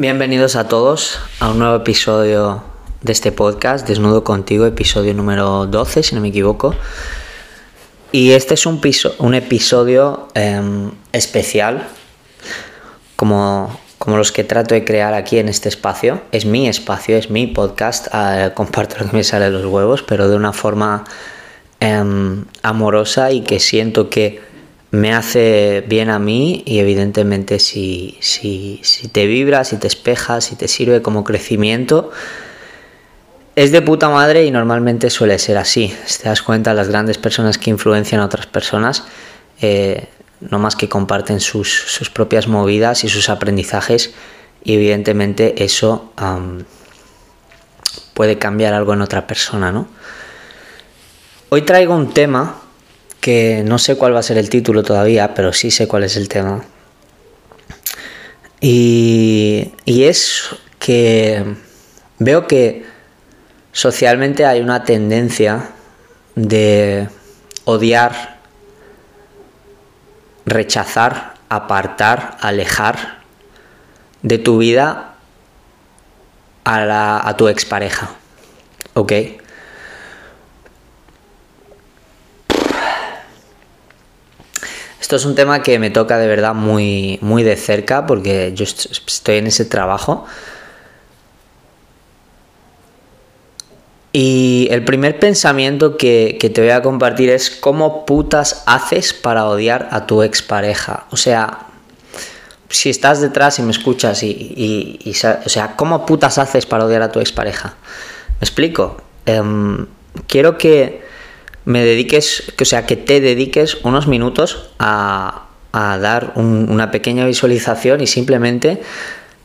Bienvenidos a todos a un nuevo episodio de este podcast, Desnudo contigo, episodio número 12, si no me equivoco. Y este es un, un episodio em, especial, como, como los que trato de crear aquí en este espacio. Es mi espacio, es mi podcast, eh, comparto lo que me sale de los huevos, pero de una forma em, amorosa y que siento que me hace bien a mí y evidentemente si, si, si te vibra, si te espeja, si te sirve como crecimiento, es de puta madre y normalmente suele ser así. Si te das cuenta, las grandes personas que influencian a otras personas, eh, no más que comparten sus, sus, propias movidas y sus aprendizajes y evidentemente eso puede cambiar algo en otra persona, ¿no? Hoy traigo un tema que no sé cuál va a ser el título todavía, pero sí sé cuál es el tema. Y, y es que veo que socialmente hay una tendencia de odiar, rechazar, apartar, alejar de tu vida a, la, a tu expareja. ¿Ok? Esto es un tema que me toca de verdad muy, muy de cerca porque yo estoy en ese trabajo. Y el primer pensamiento que, te voy a compartir es cómo putas haces para odiar a tu expareja. O sea, si estás detrás y me escuchas y, o sea, ¿cómo putas haces para odiar a tu expareja? ¿Me explico? Em, quiero que me dediques, o sea, que te dediques unos minutos a, dar una pequeña visualización y simplemente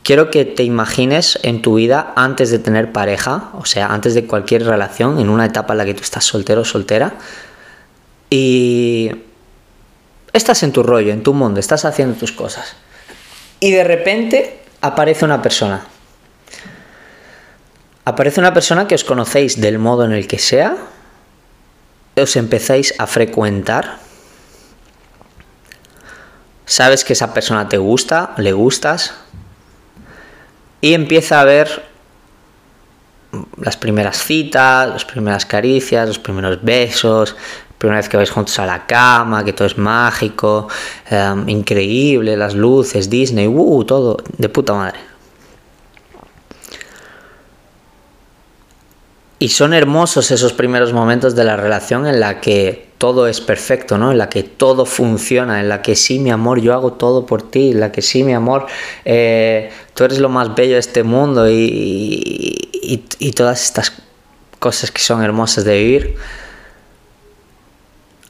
quiero que te imagines en tu vida antes de tener pareja, o sea, antes de cualquier relación, en una etapa en la que tú estás soltero o soltera, y estás en tu rollo, en tu mundo, estás haciendo tus cosas. Y de repente aparece una persona. Aparece una persona que os conocéis del modo en el que sea, os empezáis a frecuentar, sabes que esa persona te gusta, le gustas, y empieza a ver las primeras citas, las primeras caricias, los primeros besos, primera vez que vais juntos a la cama, que todo es mágico, em, increíble, las luces, Disney, uh, todo de puta madre. Y son hermosos esos primeros momentos de la relación en la que todo es perfecto, ¿no? En la que todo funciona, en la que sí, mi amor, yo hago todo por ti, en la que sí, mi amor, eh, tú eres lo más bello de este mundo y, todas estas cosas que son hermosas de vivir.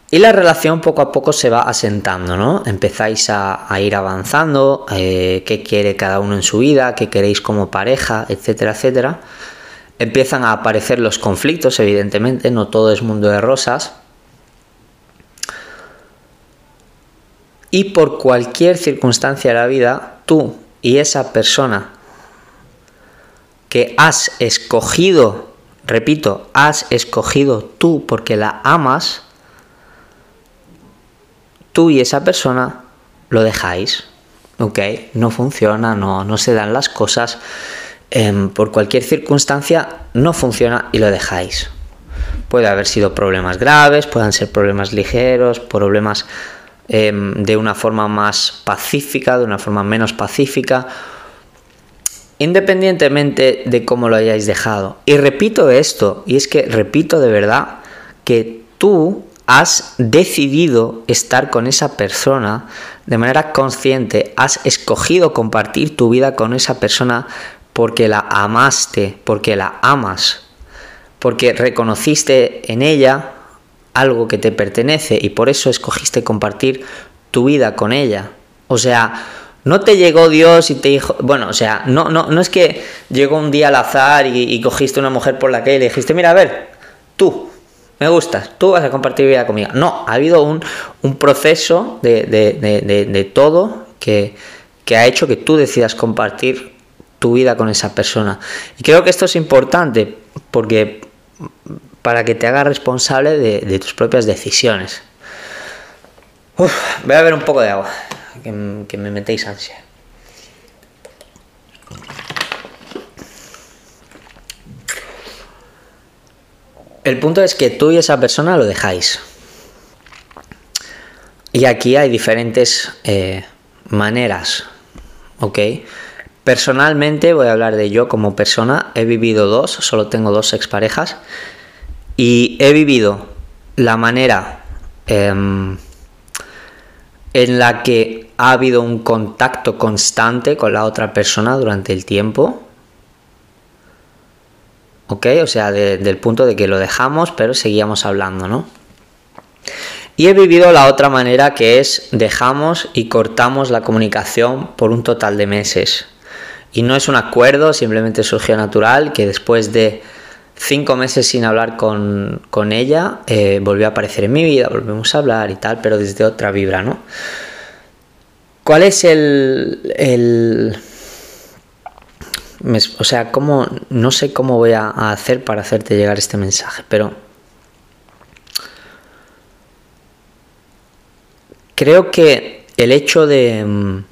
Y la relación poco a poco se va asentando, ¿no? Empezáis a, ir avanzando, eh, qué quiere cada uno en su vida, qué queréis como pareja, etcétera, etcétera empiezan a aparecer los conflictos, evidentemente, no todo es mundo de rosas. Y por cualquier circunstancia de la vida, tú y esa persona que has escogido, repito, has escogido tú porque la amas, tú y esa persona lo dejáis. ¿Ok? No funciona, no, no se dan las cosas Em, por cualquier circunstancia no funciona y lo dejáis. Puede haber sido problemas graves, puedan ser problemas ligeros, problemas em, de una forma más pacífica, de una forma menos pacífica, independientemente de cómo lo hayáis dejado. Y repito esto, y es que repito de verdad que tú has decidido estar con esa persona de manera consciente, has escogido compartir tu vida con esa persona porque la amaste, porque la amas, porque reconociste en ella algo que te pertenece y por eso escogiste compartir tu vida con ella. O sea, no te llegó Dios y te dijo, bueno, o sea, no, no, no es que llegó un día al azar y, cogiste una mujer por la y le dijiste, mira, a ver, tú, me gustas, tú vas a compartir vida conmigo. No, ha habido un, proceso de, de, todo que, que ha hecho que tú decidas compartir tu vida con esa persona. Y creo que esto es importante porque para que te hagas responsable de, tus propias decisiones. Voy a beber un poco de agua, que, me metéis ansia. El punto es que tú y esa persona lo dejáis. Y aquí hay diferentes eh, maneras, ¿ok? Personalmente voy a hablar de yo como persona. He vivido dos, solo tengo dos exparejas. Y he vivido la manera em, en la que ha habido un contacto constante con la otra persona durante el tiempo. ¿Ok? O sea, del punto de que lo dejamos, pero seguíamos hablando, ¿no? Y he vivido la otra manera que es dejamos y cortamos la comunicación por un total de meses. Y no es un acuerdo, simplemente surgió natural que después de cinco meses sin hablar con, ella, eh, volvió a aparecer en mi vida, volvemos a hablar y tal, pero desde otra vibra, ¿no? ¿Cuál es el... el o sea, cómo, no sé cómo voy a, hacer para hacerte llegar este mensaje, pero creo que el hecho de, mm,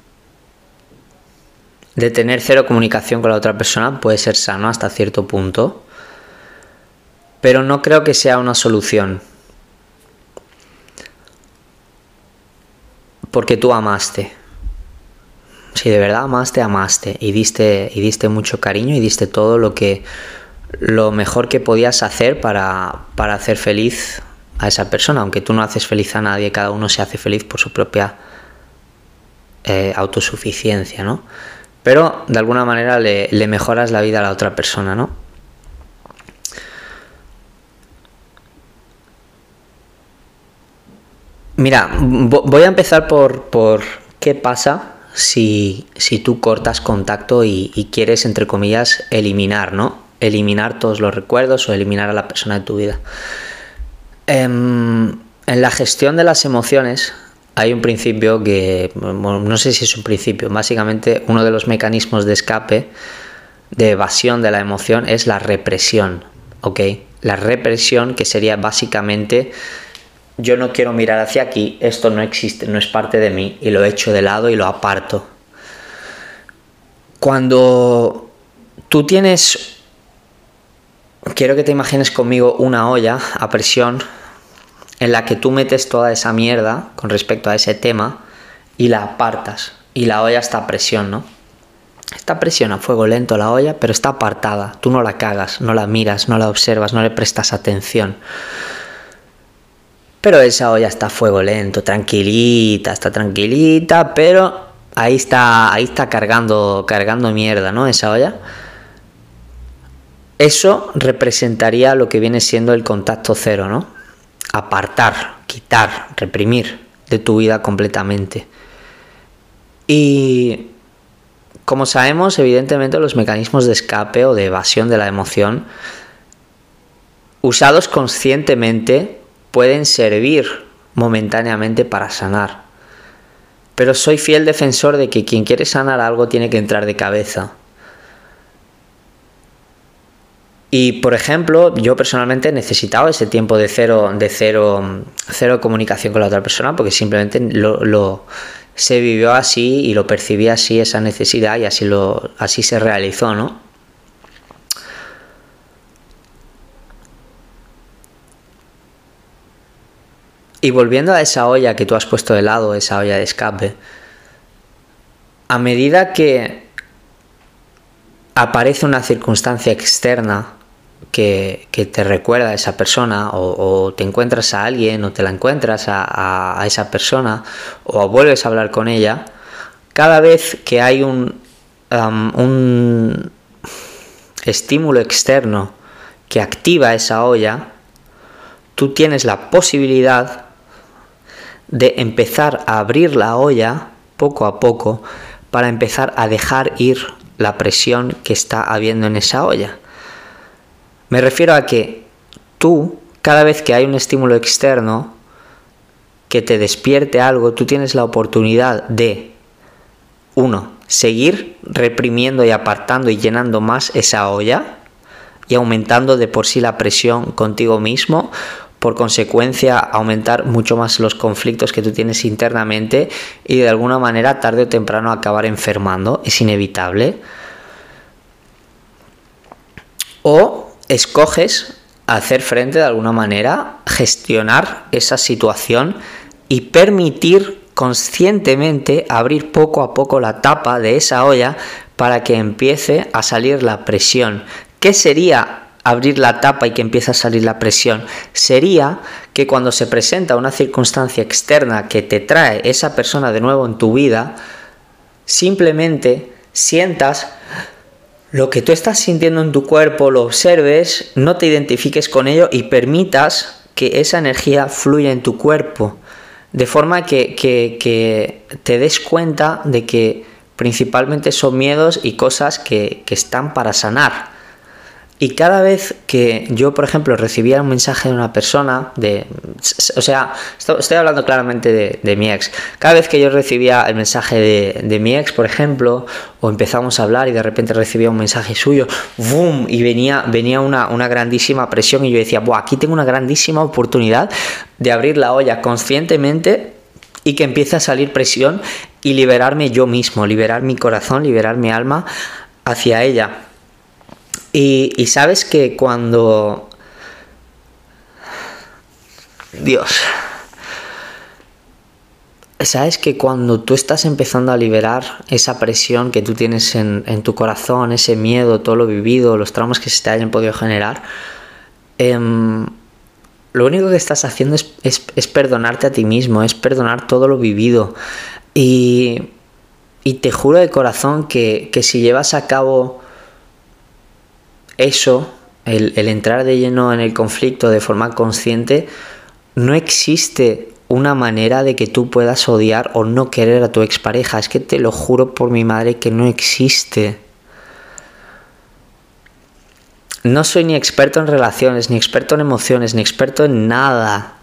de tener cero comunicación con la otra persona puede ser sano hasta cierto punto pero no creo que sea una solución. Porque tú amaste. Si de verdad amaste, amaste y diste y diste mucho cariño y diste todo lo que lo mejor que podías hacer para, para hacer feliz a esa persona, aunque tú no haces feliz a nadie, cada uno se hace feliz por su propia eh, autosuficiencia, ¿no? Pero de alguna manera le, mejoras la vida a la otra persona, ¿no? Mira, voy a empezar por, por qué pasa si, si, tú cortas contacto y, quieres, entre comillas, eliminar, ¿no? Eliminar todos los recuerdos o eliminar a la persona de tu vida. Em, en la gestión de las emociones hay un principio que, no sé si es un principio, básicamente uno de los mecanismos de escape, de evasión de la emoción es la represión, ¿ok? La represión que sería básicamente yo no quiero mirar hacia aquí, esto no existe, no es parte de mí y lo echo de lado y lo aparto. Cuando tú tienes, quiero que te imagines conmigo una olla a presión en la que tú metes toda esa mierda con respecto a ese tema y la apartas y la olla está a presión, ¿no? Está a presión a fuego lento la olla, pero está apartada. Tú no la cagas, no la miras, no la observas, no le prestas atención. Pero esa olla está a fuego lento, tranquilita, está tranquilita, pero ahí está, ahí está cargando, cargando mierda, ¿no? Esa olla. Eso representaría lo que viene siendo el contacto cero, ¿no? Apartar, quitar, reprimir de tu vida completamente. Y como sabemos, evidentemente los mecanismos de escape o de evasión de la emoción, usados conscientemente, pueden servir momentáneamente para sanar. Pero soy fiel defensor de que quien quiere sanar algo tiene que entrar de cabeza. Y por ejemplo, yo personalmente he necesitado ese tiempo de cero, de cero, cero comunicación con la otra persona, porque simplemente lo, lo, se vivió así y lo percibí así, esa necesidad, y así lo, así se realizó, ¿no? Y volviendo a esa olla que tú has puesto de lado, esa olla de escape, a medida que aparece una circunstancia externa que, te recuerda a esa persona, o, te encuentras a alguien, o te la encuentras a, esa persona, o vuelves a hablar con ella, cada vez que hay un, un estímulo externo que activa esa olla, tú tienes la posibilidad de empezar a abrir la olla poco a poco para empezar a dejar ir la presión que está habiendo en esa olla. Me refiero a que tú, cada vez que hay un estímulo externo que te despierte algo, tú tienes la oportunidad de, uno, seguir reprimiendo y apartando y llenando más esa olla y aumentando de por sí la presión contigo mismo por consecuencia aumentar mucho más los conflictos que tú tienes internamente y de alguna manera tarde o temprano acabar enfermando, es inevitable. O escoges hacer frente de alguna manera, gestionar esa situación y permitir conscientemente abrir poco a poco la tapa de esa olla para que empiece a salir la presión. ¿Qué sería abrir la tapa y que empiece a salir la presión? Sería que cuando se presenta una circunstancia externa que te trae esa persona de nuevo en tu vida, simplemente sientas lo que tú estás sintiendo en tu cuerpo, lo observes, no te identifiques con ello y permitas que esa energía fluya en tu cuerpo. De forma que, que, te des cuenta de que principalmente son miedos y cosas que, que están para sanar. Y cada vez que yo, por ejemplo, recibía un mensaje de una persona, de, o sea, estoy hablando claramente de, mi ex, cada vez que yo recibía el mensaje de, mi ex, por ejemplo, o empezamos a hablar y de repente recibía un mensaje suyo, ¡boom! Y venía, venía una, una grandísima presión y yo decía, Buah, aquí tengo una grandísima oportunidad de abrir la olla conscientemente y que empiece a salir presión y liberarme yo mismo, liberar mi corazón, liberar mi alma hacia ella. Y, sabes que cuando... Dios. Sabes que cuando tú estás empezando a liberar esa presión que tú tienes en, tu corazón, ese miedo, todo lo vivido, los traumas que se te hayan podido generar, em, lo único que estás haciendo es, perdonarte a ti mismo, es perdonar todo lo vivido. Y, te juro de corazón que, que si llevas a cabo eso, el, entrar de lleno en el conflicto de forma consciente, no existe una manera de que tú puedas odiar o no querer a tu expareja. Es que te lo juro por mi madre que no existe. No soy ni experto en relaciones, ni experto en emociones, ni experto en nada.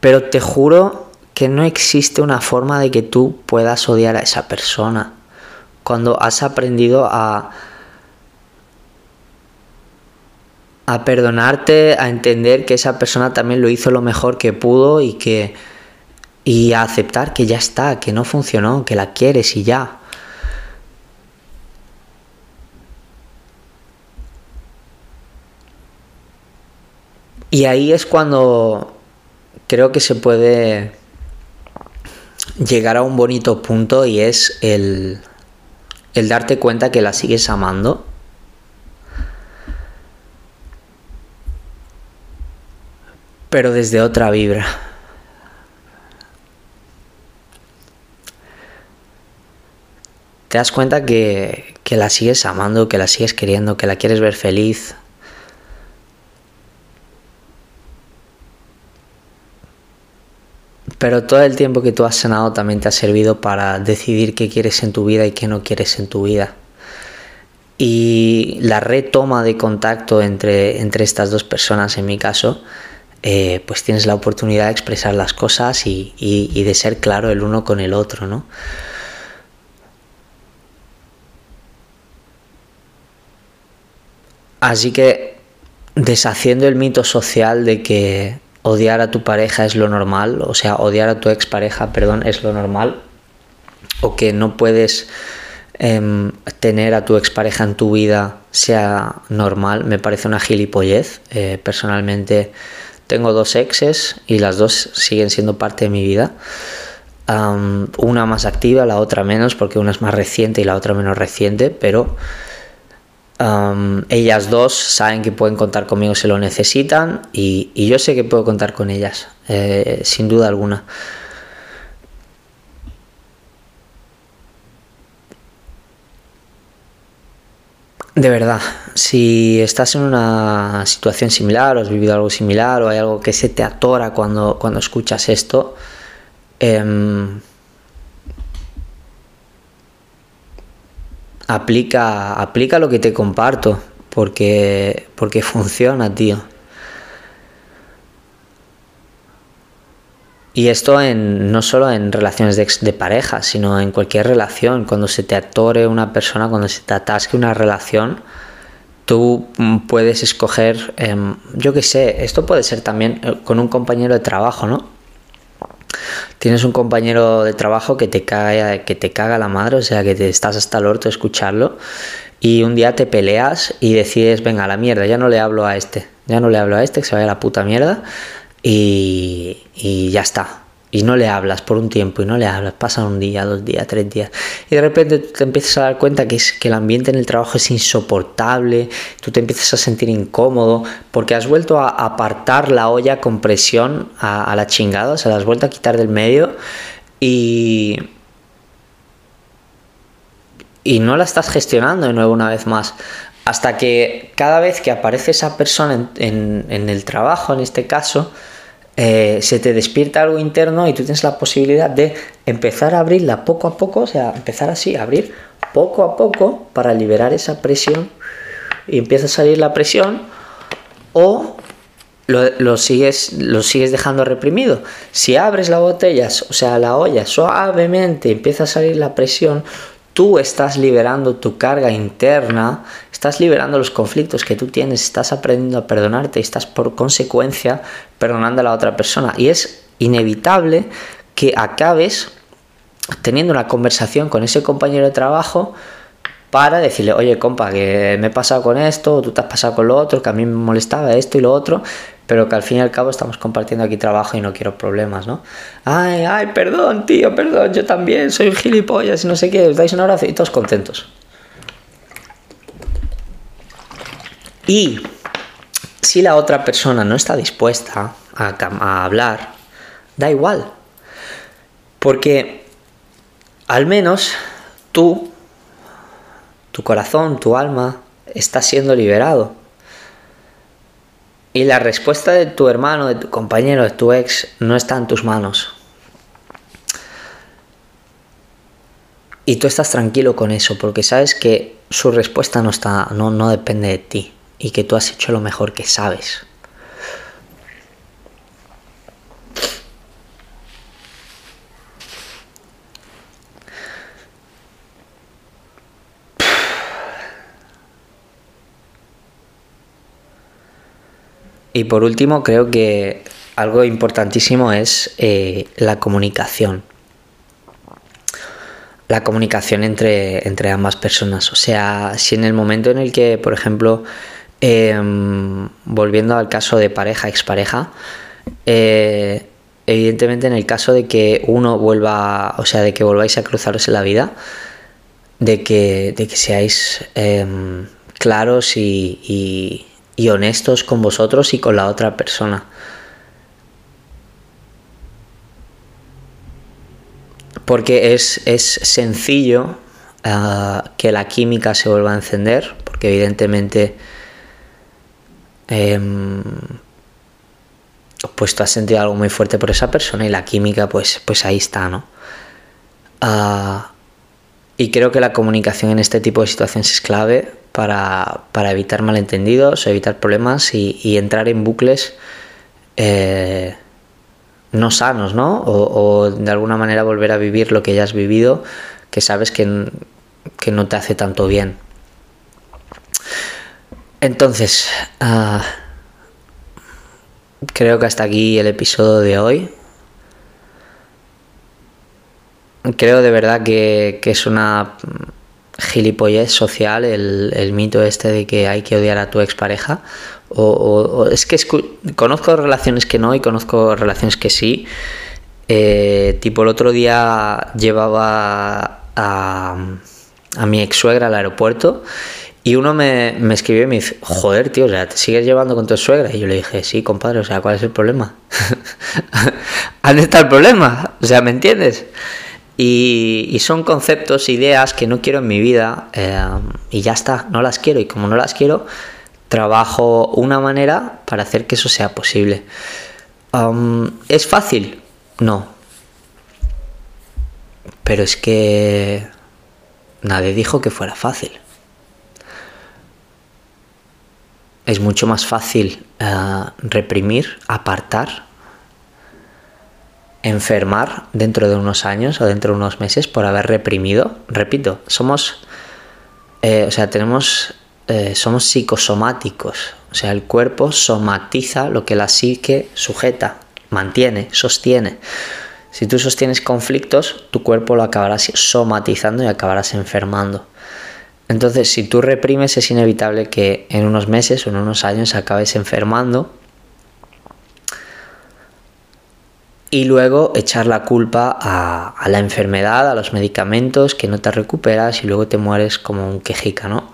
Pero te juro que no existe una forma de que tú puedas odiar a esa persona. Cuando has aprendido a, a perdonarte, a entender que esa persona también lo hizo lo mejor que pudo y que y a aceptar que ya está, que no funcionó, que la quieres y ya. Y ahí es cuando creo que se puede llegar a un bonito punto y es el, el darte cuenta que la sigues amando pero desde otra vibra. Te das cuenta que, la sigues amando, que la sigues queriendo, que la quieres ver feliz. Pero todo el tiempo que tú has sanado también te ha servido para decidir qué quieres en tu vida y qué no quieres en tu vida. Y la retoma de contacto entre, entre estas dos personas, en mi caso, eh, pues tienes la oportunidad de expresar las cosas y, de ser claro el uno con el otro, ¿no? Así que deshaciendo el mito social de que odiar a tu pareja es lo normal, o sea, odiar a tu expareja, perdón, es lo normal, o que no puedes em, tener a tu expareja en tu vida sea normal, me parece una gilipollez. Eh, personalmente tengo dos exes y las dos siguen siendo parte de mi vida. una más activa, la otra menos, porque una es más reciente y la otra menos reciente, pero ellas dos saben que pueden contar conmigo si lo necesitan y, yo sé que puedo contar con ellas, eh, sin duda alguna. De verdad, si estás en una situación similar o has vivido algo similar o hay algo que se te atora cuando, cuando escuchas esto, em, aplica, aplica lo que te comparto porque, porque funciona, tío. Y esto no solo en relaciones de, pareja, sino en cualquier relación. Cuando se te atore una persona, cuando se te atasque una relación, tú mm, puedes escoger, em, yo qué sé, esto puede ser también eh, con un compañero de trabajo, ¿no? Tienes un compañero de trabajo que te caga, que te caga la madre, o sea que te estás hasta el orto de escucharlo, y un día te peleas y decides, venga, la mierda, ya no le hablo a este, ya no le hablo a este, que se vaya a la puta mierda y, ya está. Y no le hablas por un tiempo y no le hablas, pasan un día, dos días, tres días. Y de repente te empiezas a dar cuenta que, es, que el ambiente en el trabajo es insoportable, tú te empiezas a sentir incómodo porque has vuelto a apartar la olla con presión a, la chingada, o sea, la has vuelto a quitar del medio y, y no la estás gestionando de nuevo una vez más. Hasta que cada vez que aparece esa persona en, el trabajo, en este caso, eh, se te despierta algo interno y tú tienes la posibilidad de empezar a abrirla poco a poco, o sea, empezar así, abrir poco a poco para liberar esa presión y empieza a salir la presión o lo, sigues, lo sigues dejando reprimido. Si abres la botella, o sea, la olla, suavemente empieza a salir la presión, tú estás liberando tu carga interna, estás liberando los conflictos que tú tienes, estás aprendiendo a perdonarte y estás por consecuencia perdonando a la otra persona. Y es inevitable que acabes teniendo una conversación con ese compañero de trabajo para decirle, oye, compa, que me he pasado con esto, tú te has pasado con lo otro, que a mí me molestaba esto y lo otro, pero que al fin y al cabo estamos compartiendo aquí trabajo y no quiero problemas, ¿no? Ay, ay, perdón, tío, perdón, yo también soy un gilipollas y no sé qué, os dais un abrazo y todos contentos. Y si la otra persona no está dispuesta a, a hablar, da igual. Porque al menos tú, tu corazón, tu alma, está siendo liberado y la respuesta de tu hermano, de tu compañero, de tu ex, no está en tus manos. Y tú estás tranquilo con eso, porque sabes que su respuesta no, está, no, no depende de ti y que tú has hecho lo mejor que sabes. Y por último, creo que algo importantísimo es eh, la comunicación. La comunicación entre, entre ambas personas. O sea, si en el momento en el que, por ejemplo, em, volviendo al caso de pareja, expareja, eh, evidentemente en el caso de que uno vuelva, o sea, de que volváis a cruzaros en la vida, de que, de que seáis em, claros y, y honestos con vosotros y con la otra persona. Porque es, sencillo ah, que la química se vuelva a encender, porque evidentemente em, pues tú has sentido algo muy fuerte por esa persona y la química pues, pues ahí está, ¿no? Ah, y creo que la comunicación en este tipo de situaciones es clave para, evitar malentendidos, evitar problemas y, entrar en bucles eh, no sanos, ¿no? O, de alguna manera volver a vivir lo que ya has vivido, que sabes que, que no te hace tanto bien. Entonces, ah, creo que hasta aquí el episodio de hoy. Creo de verdad que es una gilipollez social el, mito este de que hay que odiar a tu expareja. O, o, es que conozco relaciones que no y conozco relaciones que sí. Eh, tipo, el otro día llevaba a, a mi ex suegra al aeropuerto y uno me, me, escribió y me dice, joder, tío, o sea, ¿te sigues llevando con tu suegra? Y yo le dije, sí, compadre, o sea, ¿cuál es el problema? ¿Dónde está el problema? O sea, ¿me entiendes? Y, son conceptos, ideas que no quiero en mi vida eh, y ya está, no las quiero. Y como no las quiero, trabajo una manera para hacer que eso sea posible. ¿Es fácil? No. Pero es que nadie dijo que fuera fácil. Es mucho más fácil eh, reprimir, apartar, enfermar dentro de unos años o dentro de unos meses por haber reprimido. Repito, somos, eh, o sea, tenemos, eh, somos psicosomáticos. O sea, el cuerpo somatiza lo que la psique sujeta, mantiene, sostiene. Si tú sostienes conflictos, tu cuerpo lo acabarás somatizando y acabarás enfermando. Entonces, si tú reprimes, es inevitable que en unos meses o en unos años acabes enfermando y luego echar la culpa a, la enfermedad, a los medicamentos, que no te recuperas y luego te mueres como un quejica, ¿no?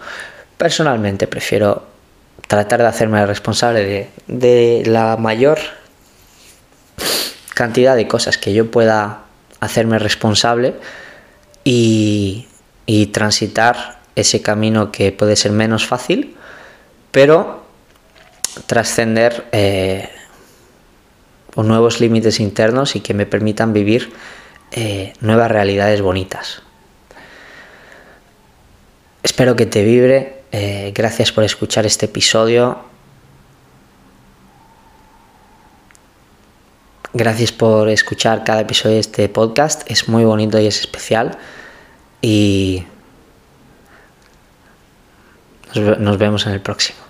Personalmente prefiero tratar de hacerme responsable de, la mayor cantidad de cosas que yo pueda hacerme responsable y, y transitar ese camino que puede ser menos fácil, pero trascender eh, nuevos límites internos y que me permitan vivir eh, nuevas realidades bonitas. Espero que te vibre. Eh, gracias por escuchar este episodio. Gracias por escuchar cada episodio de este podcast. Es muy bonito y es especial. Y nos vemos en el próximo.